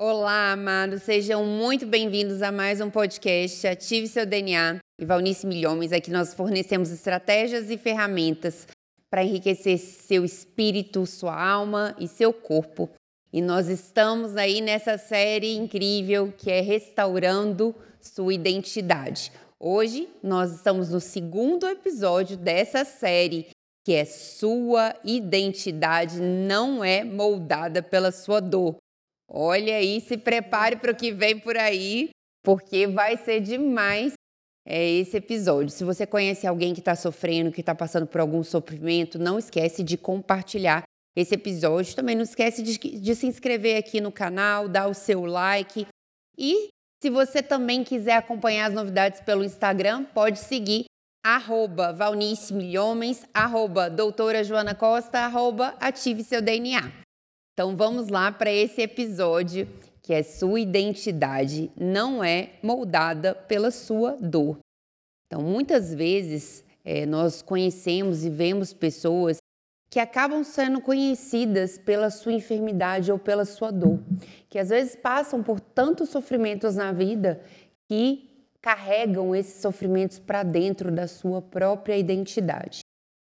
Olá, amados, sejam muito bem-vindos a mais um podcast Ative Seu DNA. E Valnice Milhões, aqui nós fornecemos estratégias e ferramentas para enriquecer seu espírito, sua alma e seu corpo. E nós estamos aí nessa série incrível que é Restaurando Sua Identidade. Hoje nós estamos no segundo episódio dessa série, que é Sua Identidade não é moldada pela sua dor. Olha aí, se prepare para o que vem por aí, porque vai ser demais é, esse episódio. Se você conhece alguém que está sofrendo, que está passando por algum sofrimento, não esquece de compartilhar esse episódio. Também não esquece de, de se inscrever aqui no canal, dar o seu like. E se você também quiser acompanhar as novidades pelo Instagram, pode seguir arroba Valnice Milhomens, arroba doutora Joana Costa, arroba ative seu DNA. Então vamos lá para esse episódio que é sua identidade não é moldada pela sua dor. Então muitas vezes é, nós conhecemos e vemos pessoas que acabam sendo conhecidas pela sua enfermidade ou pela sua dor, que às vezes passam por tantos sofrimentos na vida que carregam esses sofrimentos para dentro da sua própria identidade.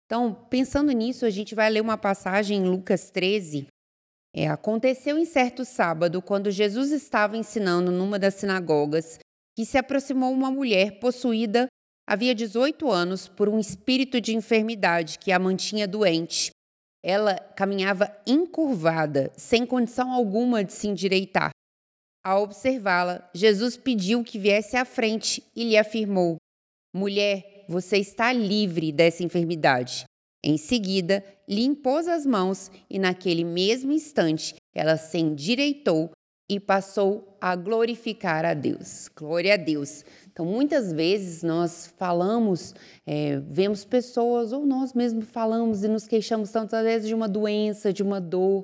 Então, pensando nisso, a gente vai ler uma passagem em Lucas 13, é, aconteceu em certo sábado, quando Jesus estava ensinando numa das sinagogas, que se aproximou uma mulher possuída havia 18 anos por um espírito de enfermidade que a mantinha doente. Ela caminhava encurvada, sem condição alguma de se endireitar. Ao observá-la, Jesus pediu que viesse à frente e lhe afirmou: Mulher, você está livre dessa enfermidade. Em seguida, lhe impôs as mãos e, naquele mesmo instante, ela se endireitou e passou a glorificar a Deus. Glória a Deus. Então, muitas vezes nós falamos, é, vemos pessoas, ou nós mesmos falamos e nos queixamos tantas vezes de uma doença, de uma dor.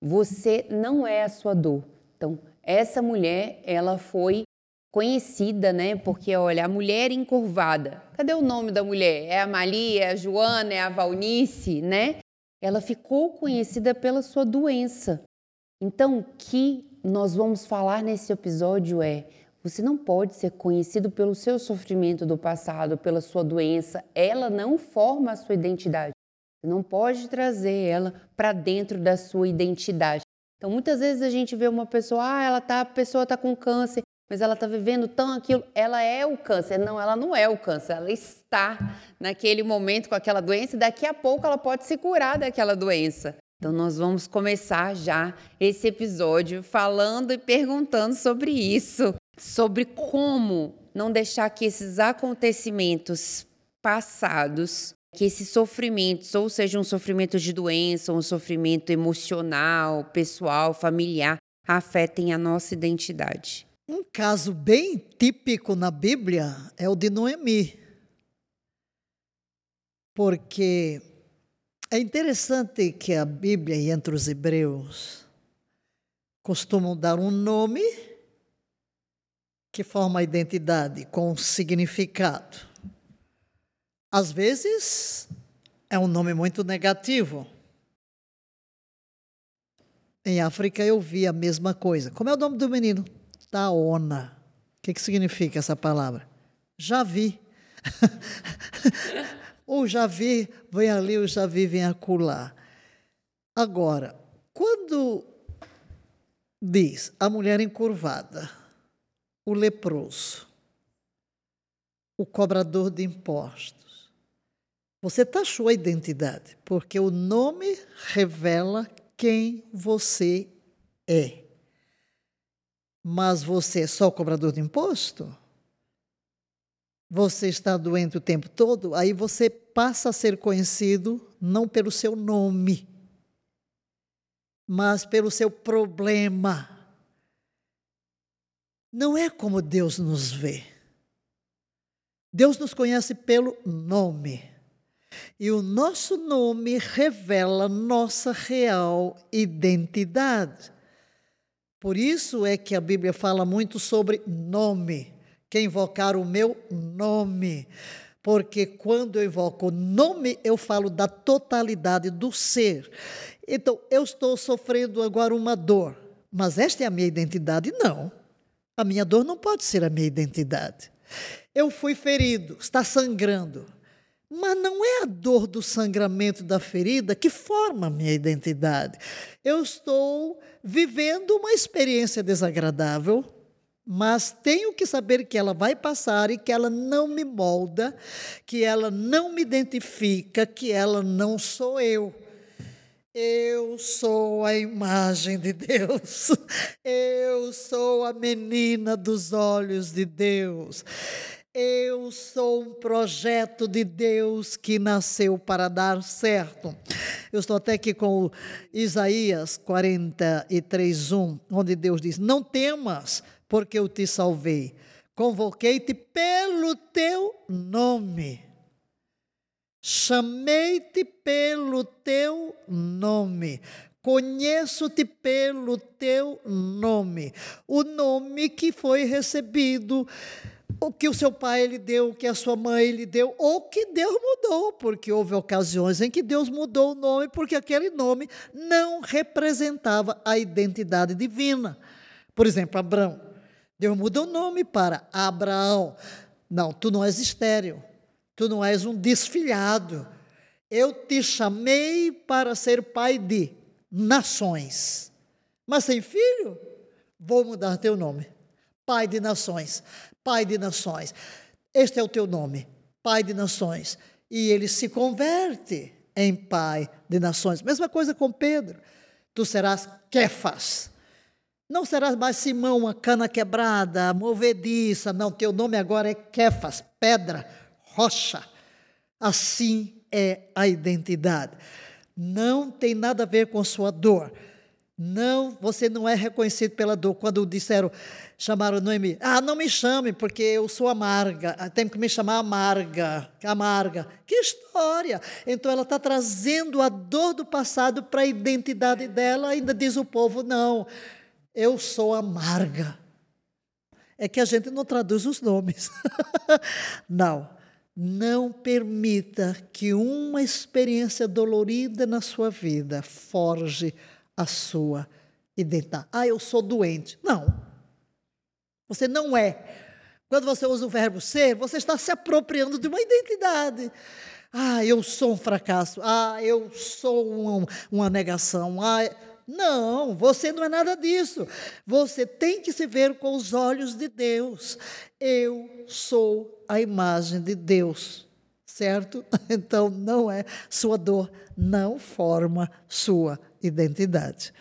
Você não é a sua dor. Então, essa mulher, ela foi conhecida, né? Porque, olha, a mulher encurvada. Cadê o nome da mulher? É a Malia, é a Joana, é a Valnice, né? Ela ficou conhecida pela sua doença. Então, o que nós vamos falar nesse episódio é: você não pode ser conhecido pelo seu sofrimento do passado, pela sua doença. Ela não forma a sua identidade. Você não pode trazer ela para dentro da sua identidade. Então, muitas vezes a gente vê uma pessoa, ah, ela tá, a pessoa está com câncer mas ela está vivendo tão aquilo, ela é o câncer. Não, ela não é o câncer, ela está naquele momento com aquela doença e daqui a pouco ela pode se curar daquela doença. Então, nós vamos começar já esse episódio falando e perguntando sobre isso, sobre como não deixar que esses acontecimentos passados, que esses sofrimentos, ou seja, um sofrimento de doença, um sofrimento emocional, pessoal, familiar, afetem a nossa identidade. Um caso bem típico na Bíblia é o de Noemi. Porque é interessante que a Bíblia e entre os hebreus costumam dar um nome que forma a identidade com um significado. Às vezes é um nome muito negativo. Em África eu vi a mesma coisa. Como é o nome do menino? Taona. O que, que significa essa palavra? Já vi. o já vi vem ali, o já vi vem acolá. Agora, quando diz a mulher encurvada, o leproso, o cobrador de impostos, você taxou a identidade, porque o nome revela quem você é mas você é só cobrador de imposto? Você está doente o tempo todo? Aí você passa a ser conhecido não pelo seu nome, mas pelo seu problema. Não é como Deus nos vê. Deus nos conhece pelo nome. E o nosso nome revela nossa real identidade. Por isso é que a Bíblia fala muito sobre nome, que invocar o meu nome. Porque quando eu invoco o nome, eu falo da totalidade do ser. Então, eu estou sofrendo agora uma dor. Mas esta é a minha identidade? Não. A minha dor não pode ser a minha identidade. Eu fui ferido, está sangrando. Mas não é a dor do sangramento da ferida que forma a minha identidade. Eu estou vivendo uma experiência desagradável, mas tenho que saber que ela vai passar e que ela não me molda, que ela não me identifica, que ela não sou eu. Eu sou a imagem de Deus. Eu sou a menina dos olhos de Deus. Eu sou um projeto de Deus que nasceu para dar certo. Eu estou até aqui com Isaías 43, 1, onde Deus diz: Não temas, porque eu te salvei. Convoquei-te pelo teu nome. Chamei-te pelo teu nome. Conheço-te pelo teu nome. O nome que foi recebido, o que o seu pai lhe deu, o que a sua mãe lhe deu, ou que Deus mudou, porque houve ocasiões em que Deus mudou o nome, porque aquele nome não representava a identidade divina. Por exemplo, Abraão. Deus muda o nome para Abraão. Não, tu não és estéreo. Tu não és um desfilhado. Eu te chamei para ser pai de nações. Mas sem filho, vou mudar teu nome. Pai de nações. Pai de nações. Este é o teu nome, Pai de nações. E ele se converte em Pai de nações. Mesma coisa com Pedro. Tu serás Kefas. Não serás mais Simão, uma cana quebrada, movediça. Não, teu nome agora é Kefas, pedra rocha. Assim é a identidade. Não tem nada a ver com sua dor. Não, você não é reconhecido pela dor. Quando disseram, chamaram Noemi, ah, não me chame, porque eu sou amarga, ah, tem que me chamar amarga, amarga. Que história! Então ela está trazendo a dor do passado para a identidade dela, ainda diz o povo, não, eu sou amarga. É que a gente não traduz os nomes. não. Não permita que uma experiência dolorida na sua vida forge a sua identidade. Ah, eu sou doente. Não. Você não é. Quando você usa o verbo ser, você está se apropriando de uma identidade. Ah, eu sou um fracasso. Ah, eu sou um, uma negação. Ah, não, você não é nada disso. Você tem que se ver com os olhos de Deus. Eu sou a imagem de Deus, certo? Então não é sua dor, não forma sua identidade.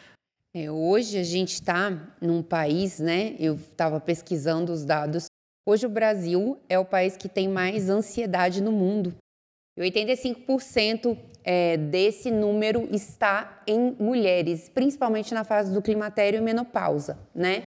É, hoje a gente está num país, né? Eu estava pesquisando os dados. Hoje o Brasil é o país que tem mais ansiedade no mundo. E 85% é, desse número está em mulheres, principalmente na fase do climatério e menopausa, né?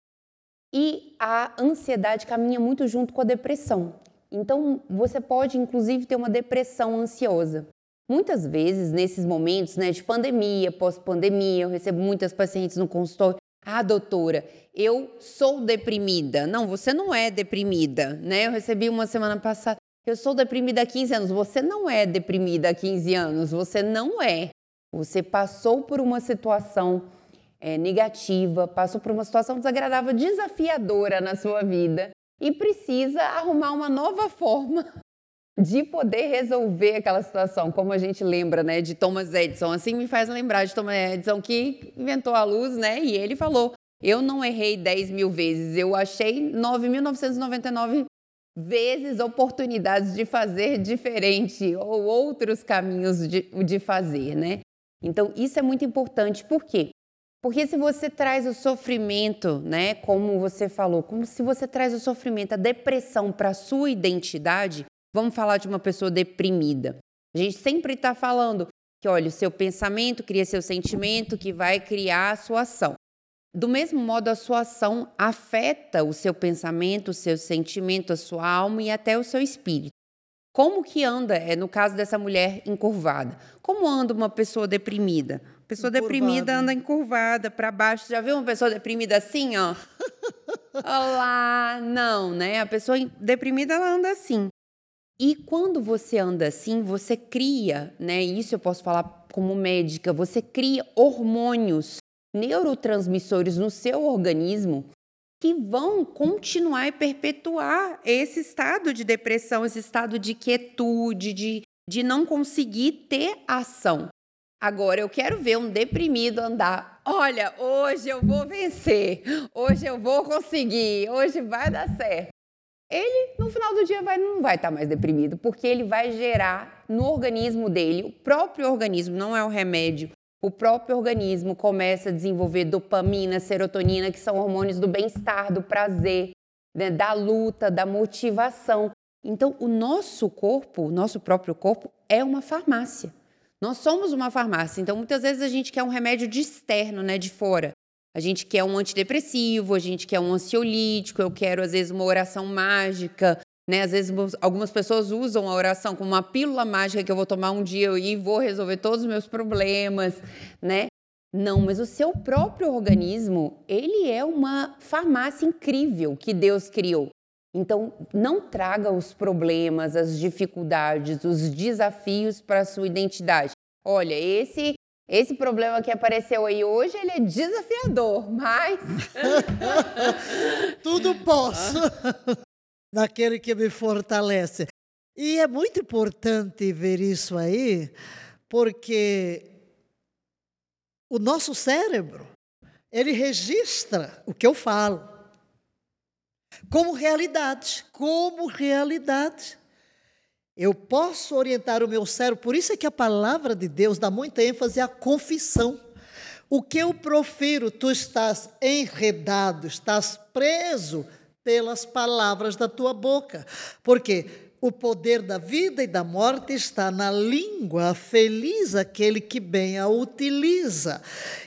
E a ansiedade caminha muito junto com a depressão. Então, você pode, inclusive, ter uma depressão ansiosa. Muitas vezes, nesses momentos né, de pandemia, pós-pandemia, eu recebo muitas pacientes no consultório. Ah, doutora, eu sou deprimida. Não, você não é deprimida, né? Eu recebi uma semana passada. Eu sou deprimida há 15 anos. Você não é deprimida há 15 anos. Você não é. Você passou por uma situação é, negativa, passou por uma situação desagradável, desafiadora na sua vida e precisa arrumar uma nova forma de poder resolver aquela situação, como a gente lembra, né, de Thomas Edison. Assim me faz lembrar de Thomas Edison que inventou a luz, né, e ele falou: eu não errei 10 mil vezes, eu achei 9.999 vezes oportunidades de fazer diferente ou outros caminhos de, de fazer, né? Então, isso é muito importante. Por quê? Porque se você traz o sofrimento, né, como você falou, como se você traz o sofrimento, a depressão para sua identidade, vamos falar de uma pessoa deprimida. A gente sempre está falando que, olha, o seu pensamento cria seu sentimento, que vai criar a sua ação. Do mesmo modo, a sua ação afeta o seu pensamento, o seu sentimento, a sua alma e até o seu espírito. Como que anda, é no caso dessa mulher encurvada? Como anda uma pessoa deprimida? A pessoa Encurvado. deprimida anda encurvada para baixo. Já viu uma pessoa deprimida assim, ó? Olá, não, né? A pessoa deprimida ela anda assim. E quando você anda assim, você cria, né? Isso eu posso falar como médica, você cria hormônios neurotransmissores no seu organismo que vão continuar e perpetuar esse estado de depressão, esse estado de quietude, de, de não conseguir ter ação. Agora, eu quero ver um deprimido andar. Olha, hoje eu vou vencer, hoje eu vou conseguir, hoje vai dar certo. Ele, no final do dia, vai, não vai estar mais deprimido, porque ele vai gerar no organismo dele, o próprio organismo, não é o remédio, o próprio organismo começa a desenvolver dopamina, serotonina, que são hormônios do bem-estar, do prazer, né, da luta, da motivação. Então, o nosso corpo, o nosso próprio corpo, é uma farmácia. Nós somos uma farmácia. Então, muitas vezes a gente quer um remédio de externo, né, de fora. A gente quer um antidepressivo, a gente quer um ansiolítico, eu quero, às vezes, uma oração mágica, né? Às vezes algumas pessoas usam a oração como uma pílula mágica que eu vou tomar um dia e vou resolver todos os meus problemas, né? Não, mas o seu próprio organismo, ele é uma farmácia incrível que Deus criou. Então, não traga os problemas, as dificuldades, os desafios para a sua identidade. Olha, esse esse problema que apareceu aí hoje, ele é desafiador, mas tudo posso naquele que me fortalece. E é muito importante ver isso aí, porque o nosso cérebro, ele registra o que eu falo como realidade, como realidade. Eu posso orientar o meu cérebro, por isso é que a palavra de Deus dá muita ênfase à confissão. O que eu profiro, tu estás enredado, estás preso pelas palavras da tua boca. Porque o poder da vida e da morte está na língua, feliz aquele que bem a utiliza.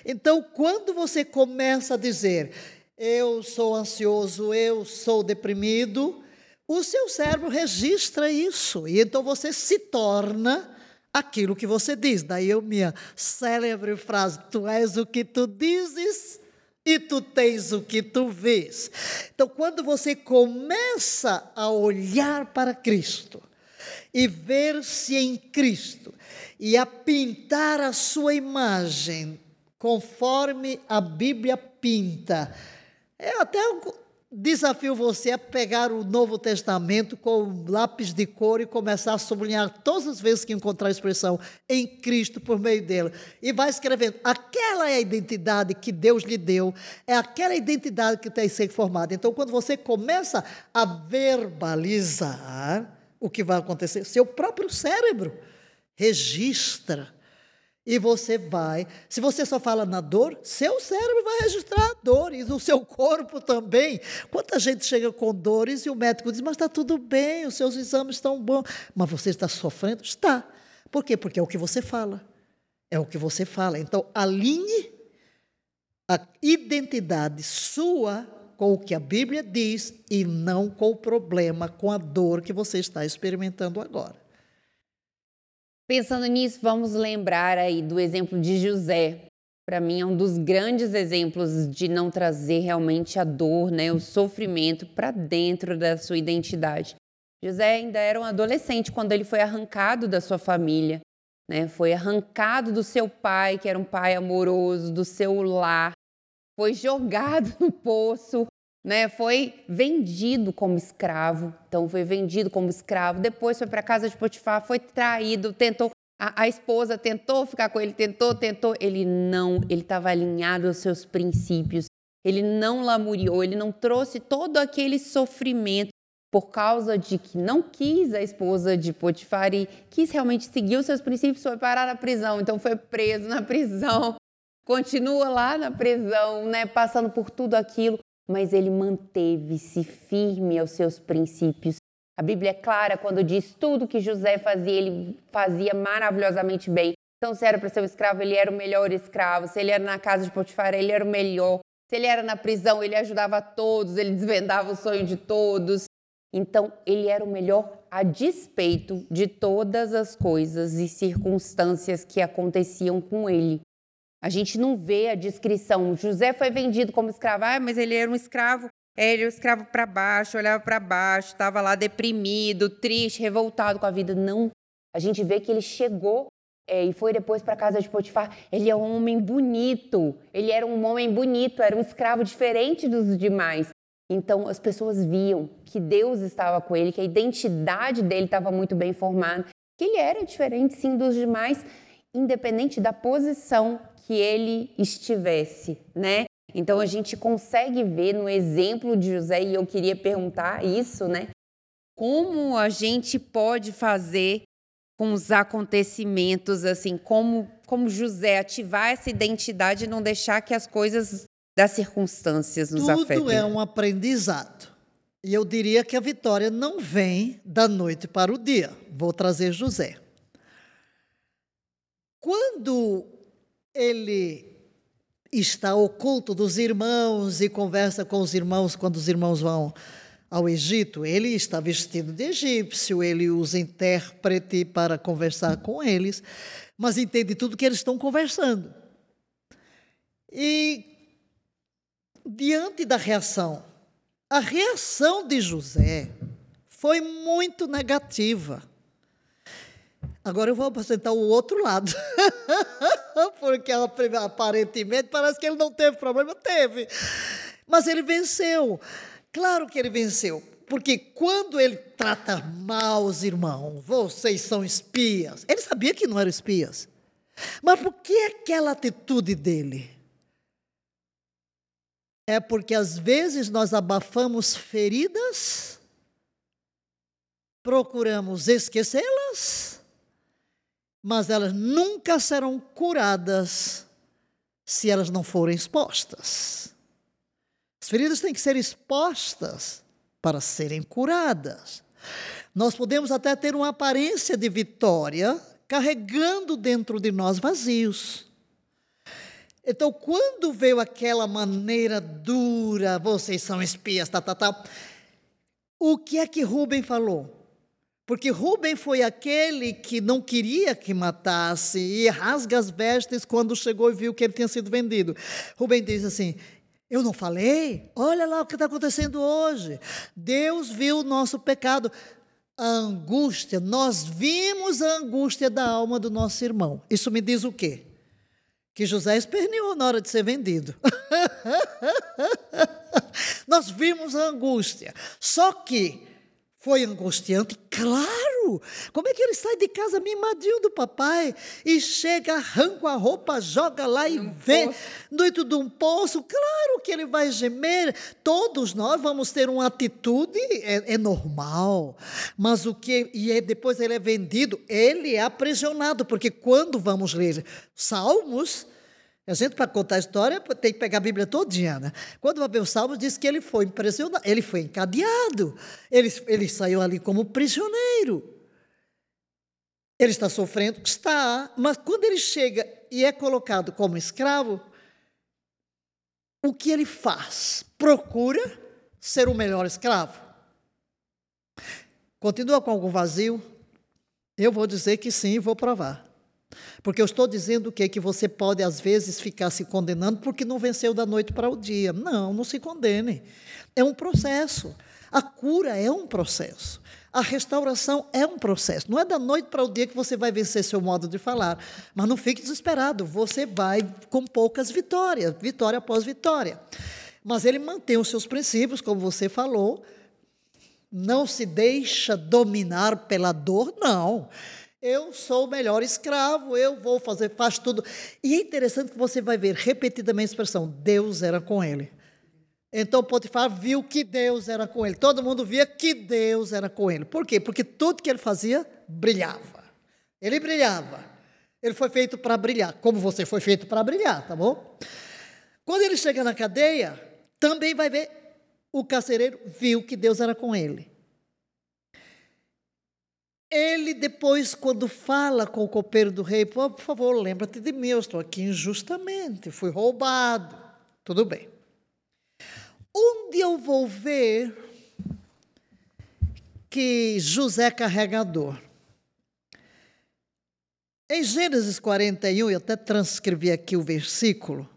Então, quando você começa a dizer, eu sou ansioso, eu sou deprimido, o seu cérebro registra isso. E então você se torna aquilo que você diz. Daí eu minha célebre frase: Tu és o que tu dizes e tu tens o que tu vês. Então, quando você começa a olhar para Cristo e ver-se em Cristo e a pintar a sua imagem conforme a Bíblia pinta, é até Desafio você a pegar o Novo Testamento com lápis de cor e começar a sublinhar todas as vezes que encontrar a expressão em Cristo por meio dele. E vai escrevendo: aquela é a identidade que Deus lhe deu, é aquela identidade que tem que ser formada. Então, quando você começa a verbalizar o que vai acontecer, seu próprio cérebro registra e você vai. Se você só fala na dor, seu cérebro vai registrar a dor e o seu corpo também. Quanta gente chega com dores e o médico diz: Mas está tudo bem, os seus exames estão bons. Mas você está sofrendo? Está. Por quê? Porque é o que você fala. É o que você fala. Então, alinhe a identidade sua com o que a Bíblia diz e não com o problema, com a dor que você está experimentando agora. Pensando nisso, vamos lembrar aí do exemplo de José. Para mim é um dos grandes exemplos de não trazer realmente a dor, né, o sofrimento para dentro da sua identidade. José ainda era um adolescente quando ele foi arrancado da sua família, né? Foi arrancado do seu pai, que era um pai amoroso, do seu lar, foi jogado no poço, né? Foi vendido como escravo. Então foi vendido como escravo. Depois foi para a casa de Potifar, foi traído, tentou a, a, esposa tentou ficar com ele, tentou, tentou. Ele não, ele estava alinhado aos seus princípios. Ele não lamuriou, ele não trouxe todo aquele sofrimento por causa de que não quis a esposa de Potifar e quis realmente seguir os seus princípios, foi parar na prisão. Então foi preso na prisão, continua lá na prisão, né, passando por tudo aquilo mas ele manteve-se firme aos seus princípios. A Bíblia é clara quando diz tudo que José fazia, ele fazia maravilhosamente bem. Então, se era para ser um escravo, ele era o melhor escravo. Se ele era na casa de Potifar, ele era o melhor. Se ele era na prisão, ele ajudava todos, ele desvendava o sonho de todos. Então, ele era o melhor a despeito de todas as coisas e circunstâncias que aconteciam com ele. A gente não vê a descrição. José foi vendido como escravo, ah, mas ele era um escravo, ele era um escravo para baixo, olhava para baixo, estava lá deprimido, triste, revoltado com a vida. Não. A gente vê que ele chegou é, e foi depois para a casa de Potifar. Ele é um homem bonito, ele era um homem bonito, era um escravo diferente dos demais. Então as pessoas viam que Deus estava com ele, que a identidade dele estava muito bem formada, que ele era diferente sim dos demais, independente da posição que ele estivesse, né? Então a gente consegue ver no exemplo de José e eu queria perguntar isso, né? Como a gente pode fazer com os acontecimentos assim, como como José ativar essa identidade e não deixar que as coisas das circunstâncias nos Tudo afetem? Tudo é um aprendizado. E eu diria que a vitória não vem da noite para o dia. Vou trazer José. Quando ele está oculto dos irmãos e conversa com os irmãos quando os irmãos vão ao Egito, ele está vestido de egípcio, ele usa intérprete para conversar com eles, mas entende tudo que eles estão conversando. E diante da reação, a reação de José foi muito negativa. Agora eu vou apresentar o outro lado. Porque aparentemente parece que ele não teve problema. Teve. Mas ele venceu. Claro que ele venceu. Porque quando ele trata mal os irmãos, vocês são espias. Ele sabia que não eram espias. Mas por que aquela atitude dele? É porque às vezes nós abafamos feridas, procuramos esquecê-las, mas elas nunca serão curadas se elas não forem expostas. As feridas têm que ser expostas para serem curadas. Nós podemos até ter uma aparência de vitória carregando dentro de nós vazios. Então, quando veio aquela maneira dura, vocês são espias, tal, tal, tal, o que é que Rubem falou? Porque Rubem foi aquele que não queria que matasse e rasga as vestes quando chegou e viu que ele tinha sido vendido. Rubem diz assim: Eu não falei? Olha lá o que está acontecendo hoje. Deus viu o nosso pecado. A angústia, nós vimos a angústia da alma do nosso irmão. Isso me diz o quê? que José esperneou na hora de ser vendido. Nós vimos a angústia. Só que foi angustiante, claro. Como é que ele sai de casa mimadinho do papai e chega, arranca a roupa, joga lá e vê dentro de um poço? Claro que ele vai gemer. Todos nós vamos ter uma atitude, é, é normal. Mas o que. E é, depois ele é vendido, ele é aprisionado, porque quando vamos ler Salmos a gente, para contar a história, tem que pegar a Bíblia todinha, né? Quando vai ver os diz que ele foi impressionado, ele foi encadeado, ele, ele saiu ali como prisioneiro. Ele está sofrendo, está, mas quando ele chega e é colocado como escravo, o que ele faz? Procura ser o melhor escravo. Continua com algum vazio? Eu vou dizer que sim e vou provar. Porque eu estou dizendo o quê? Que você pode, às vezes, ficar se condenando porque não venceu da noite para o dia. Não, não se condene. É um processo. A cura é um processo. A restauração é um processo. Não é da noite para o dia que você vai vencer seu modo de falar. Mas não fique desesperado. Você vai com poucas vitórias, vitória após vitória. Mas ele mantém os seus princípios, como você falou. Não se deixa dominar pela dor, não. Eu sou o melhor escravo, eu vou fazer, faz tudo. E é interessante que você vai ver repetidamente a expressão: Deus era com ele. Então Potifar viu que Deus era com ele. Todo mundo via que Deus era com ele. Por quê? Porque tudo que ele fazia brilhava. Ele brilhava. Ele foi feito para brilhar, como você foi feito para brilhar, tá bom? Quando ele chega na cadeia, também vai ver o carcereiro viu que Deus era com ele. Ele depois, quando fala com o copeiro do rei, por favor, lembra-te de mim, eu estou aqui injustamente, fui roubado. Tudo bem. Onde eu vou ver que José é carregador? Em Gênesis 41, eu até transcrevi aqui o versículo.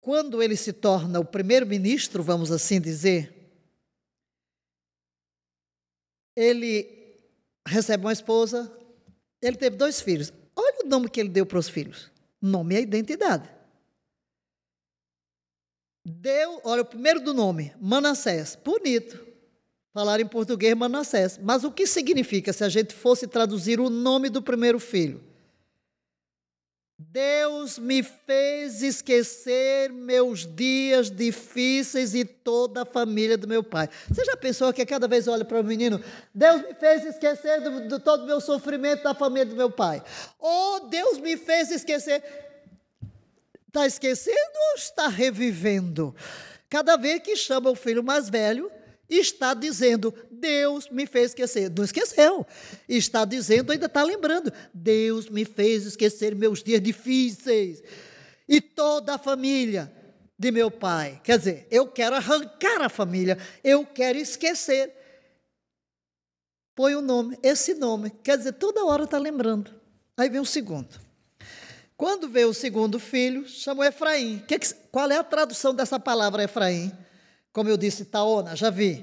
Quando ele se torna o primeiro-ministro, vamos assim dizer, ele recebe uma esposa, ele teve dois filhos. Olha o nome que ele deu para os filhos. Nome é identidade. Deu, olha, o primeiro do nome, Manassés. Bonito. Falar em português Manassés. Mas o que significa se a gente fosse traduzir o nome do primeiro filho? Deus me fez esquecer meus dias difíceis e toda a família do meu pai. Você já pensou que cada vez olha para o menino, Deus me fez esquecer de todo o meu sofrimento da família do meu pai? Ou Deus me fez esquecer. Está esquecendo ou está revivendo? Cada vez que chama o filho mais velho, está dizendo, Deus me fez esquecer. Não esqueceu. Está dizendo, ainda está lembrando, Deus me fez esquecer meus dias difíceis. E toda a família de meu pai. Quer dizer, eu quero arrancar a família, eu quero esquecer. Põe o um nome, esse nome. Quer dizer, toda hora está lembrando. Aí vem o segundo. Quando veio o segundo filho, chamou Efraim. Que qual é a tradução dessa palavra Efraim? Como eu disse, Taona, já vi.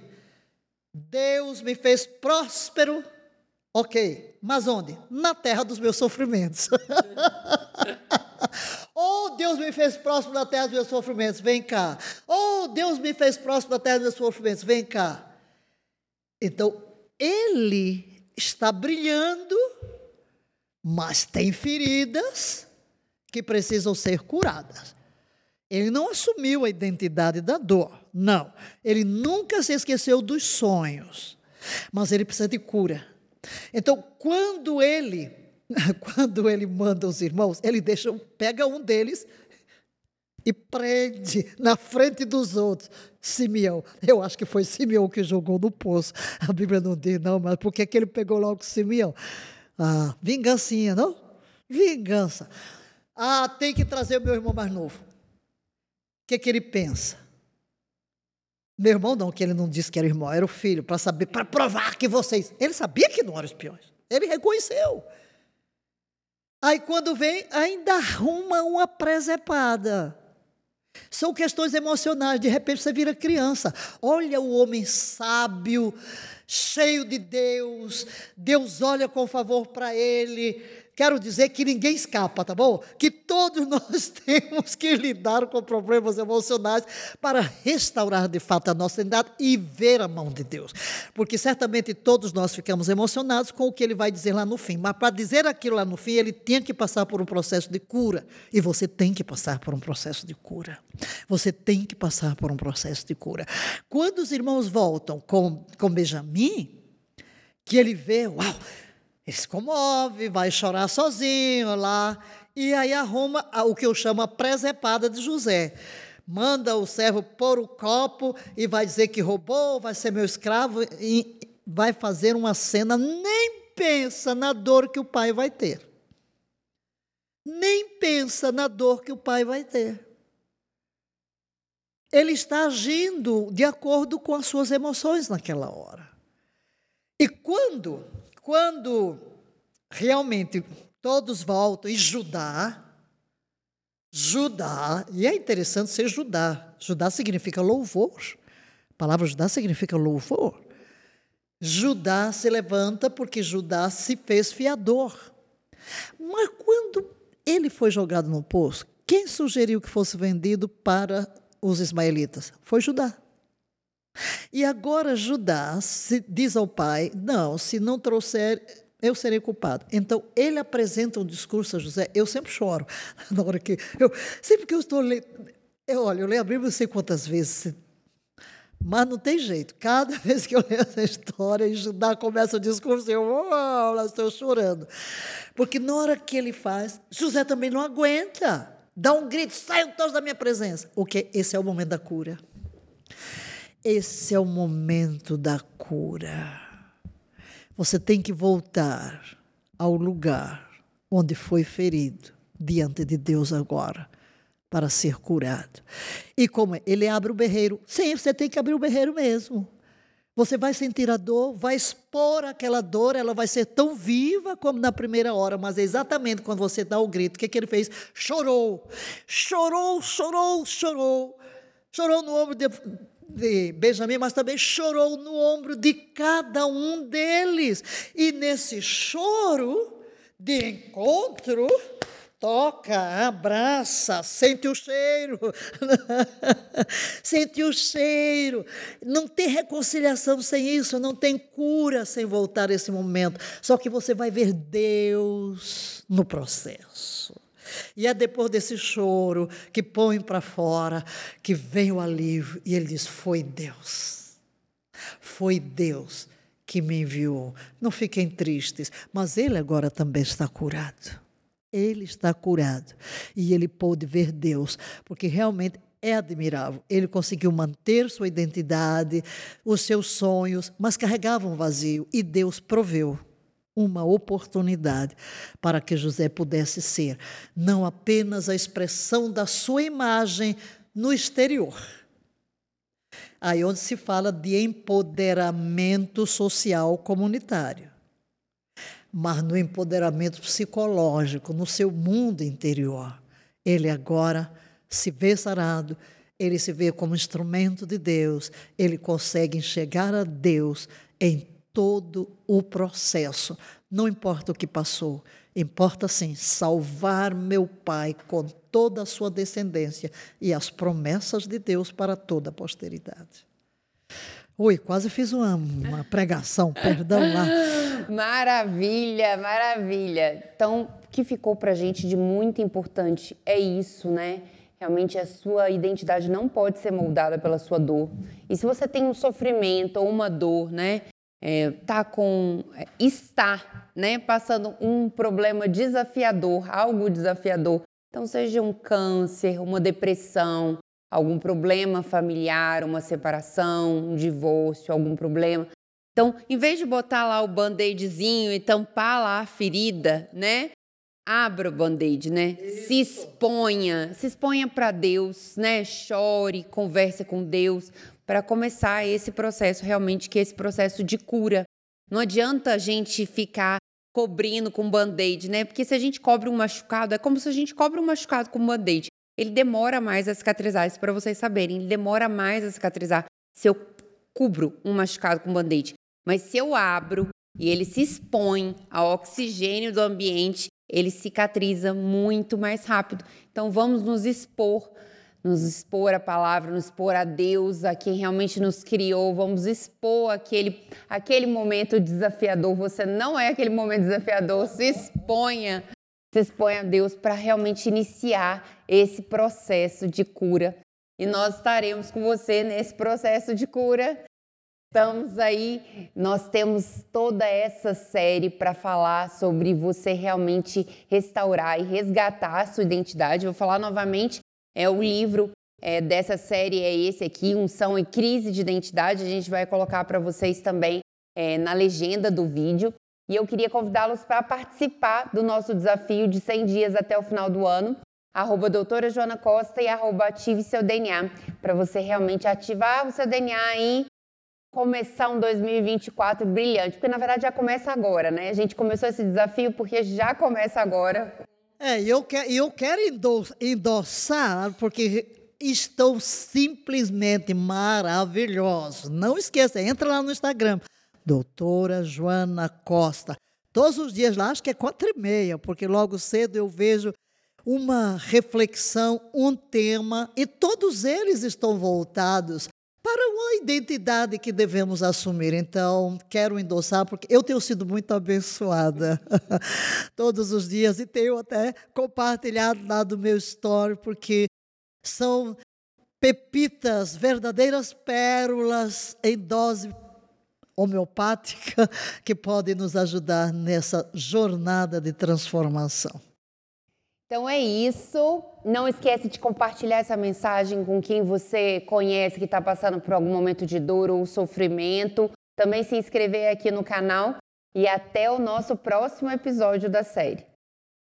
Deus me fez próspero. Ok, mas onde? Na terra dos meus sofrimentos. oh, Deus me fez próspero na terra dos meus sofrimentos, vem cá. Oh, Deus me fez próspero na terra dos meus sofrimentos, vem cá. Então, ele está brilhando, mas tem feridas que precisam ser curadas. Ele não assumiu a identidade da dor, não. Ele nunca se esqueceu dos sonhos, mas ele precisa de cura. Então, quando ele, quando ele manda os irmãos, ele deixa, pega um deles e prende na frente dos outros. Simeão. Eu acho que foi Simeão que jogou no poço. A Bíblia não diz, não, mas por que, ele pegou logo Simeão? Ah, vingancinha, não? Vingança. Ah, tem que trazer o meu irmão mais novo. O que, que ele pensa? Meu irmão não, que ele não disse que era irmão, era o filho, para saber, para provar que vocês. Ele sabia que não eram espiões. Ele reconheceu. Aí quando vem, ainda arruma uma presepada. São questões emocionais, de repente você vira criança. Olha o homem sábio, cheio de Deus, Deus olha com favor para ele, Quero dizer que ninguém escapa, tá bom? Que todos nós temos que lidar com problemas emocionais para restaurar de fato a nossa identidade e ver a mão de Deus. Porque certamente todos nós ficamos emocionados com o que ele vai dizer lá no fim. Mas para dizer aquilo lá no fim, ele tinha que passar por um processo de cura. E você tem que passar por um processo de cura. Você tem que passar por um processo de cura. Quando os irmãos voltam com, com Benjamim, que ele vê, uau, ele se comove, vai chorar sozinho lá, e aí arruma o que eu chamo a presepada de José. Manda o servo pôr o copo e vai dizer que roubou, vai ser meu escravo, e vai fazer uma cena, nem pensa na dor que o pai vai ter. Nem pensa na dor que o pai vai ter. Ele está agindo de acordo com as suas emoções naquela hora. E quando quando realmente todos voltam e Judá, Judá, e é interessante ser Judá. Judá significa louvor. A palavra Judá significa louvor. Judá se levanta porque Judá se fez fiador. Mas quando ele foi jogado no poço, quem sugeriu que fosse vendido para os ismaelitas? Foi Judá. E agora Judá diz ao pai: Não, se não trouxer, eu serei culpado. Então ele apresenta um discurso a José. Eu sempre choro na hora que eu sempre que eu estou lendo, eu olho, eu leio a Bíblia não sei quantas vezes, mas não tem jeito. Cada vez que eu leio essa história e Judá começa o discurso, eu oh, estou chorando, porque na hora que ele faz, José também não aguenta. Dá um grito, saiam todos da minha presença. O que? Esse é o momento da cura. Esse é o momento da cura. Você tem que voltar ao lugar onde foi ferido diante de Deus agora para ser curado. E como? Ele abre o berreiro. Sim, você tem que abrir o berreiro mesmo. Você vai sentir a dor, vai expor aquela dor, ela vai ser tão viva como na primeira hora, mas é exatamente quando você dá o grito, o que, é que ele fez? Chorou, chorou, chorou, chorou, chorou no ombro de, de Benjamim, mas também chorou no ombro de cada um deles. E nesse choro, de encontro, toca, abraça, sente o cheiro. sente o cheiro. Não tem reconciliação sem isso, não tem cura sem voltar esse momento. Só que você vai ver Deus no processo. E é depois desse choro que põe para fora que vem o alívio e ele diz: Foi Deus. Foi Deus que me enviou. Não fiquem tristes, mas ele agora também está curado. Ele está curado e ele pôde ver Deus, porque realmente é admirável. Ele conseguiu manter sua identidade, os seus sonhos, mas carregava um vazio e Deus proveu uma oportunidade para que José pudesse ser não apenas a expressão da sua imagem no exterior. Aí onde se fala de empoderamento social comunitário mas no empoderamento psicológico, no seu mundo interior. Ele agora se vê sarado, ele se vê como instrumento de Deus, ele consegue enxergar a Deus em todo o processo. Não importa o que passou, importa sim salvar meu pai com toda a sua descendência e as promessas de Deus para toda a posteridade. Oi, quase fiz uma, uma pregação, perdão lá. Maravilha, maravilha. Então, o que ficou para a gente de muito importante é isso, né? Realmente a sua identidade não pode ser moldada pela sua dor. E se você tem um sofrimento ou uma dor, né? É, tá com é, está, né? Passando um problema desafiador, algo desafiador. Então, seja um câncer, uma depressão, algum problema familiar, uma separação, um divórcio, algum problema. Então, em vez de botar lá o band-aidzinho e tampar lá a ferida, né? Abra o band-aid, né? Isso. Se exponha, se exponha para Deus, né? Chore, converse com Deus para começar esse processo realmente que é esse processo de cura. Não adianta a gente ficar cobrindo com band-aid, né? Porque se a gente cobre um machucado, é como se a gente cobre um machucado com band-aid ele demora mais a cicatrizar. Isso para vocês saberem, ele demora mais a cicatrizar se eu cubro um machucado com band-aid. Mas se eu abro e ele se expõe ao oxigênio do ambiente, ele cicatriza muito mais rápido. Então vamos nos expor, nos expor a palavra, nos expor a Deus, a quem realmente nos criou, vamos expor aquele, aquele momento desafiador. Você não é aquele momento desafiador, se exponha se expõe a Deus para realmente iniciar esse processo de cura. E nós estaremos com você nesse processo de cura. Estamos aí, nós temos toda essa série para falar sobre você realmente restaurar e resgatar a sua identidade. Vou falar novamente, é o livro é, dessa série é esse aqui, Unção e Crise de Identidade. A gente vai colocar para vocês também é, na legenda do vídeo. E eu queria convidá-los para participar do nosso desafio de 100 dias até o final do ano, arroba doutora Joana Costa e arroba ative seu DNA, para você realmente ativar o seu DNA e começar um 2024 brilhante, porque na verdade já começa agora, né? A gente começou esse desafio porque já começa agora. É, eu, quero, eu quero endossar, porque estão simplesmente maravilhosos. Não esqueça, entra lá no Instagram, doutora Joana Costa. Todos os dias lá, acho que é quatro e meia, porque logo cedo eu vejo uma reflexão, um tema, e todos eles estão voltados para uma identidade que devemos assumir. Então, quero endossar, porque eu tenho sido muito abençoada todos os dias e tenho até compartilhado lá do meu story, porque são pepitas, verdadeiras pérolas em dose homeopática que pode nos ajudar nessa jornada de transformação. Então é isso. Não esquece de compartilhar essa mensagem com quem você conhece que está passando por algum momento de dor ou sofrimento. Também se inscrever aqui no canal e até o nosso próximo episódio da série.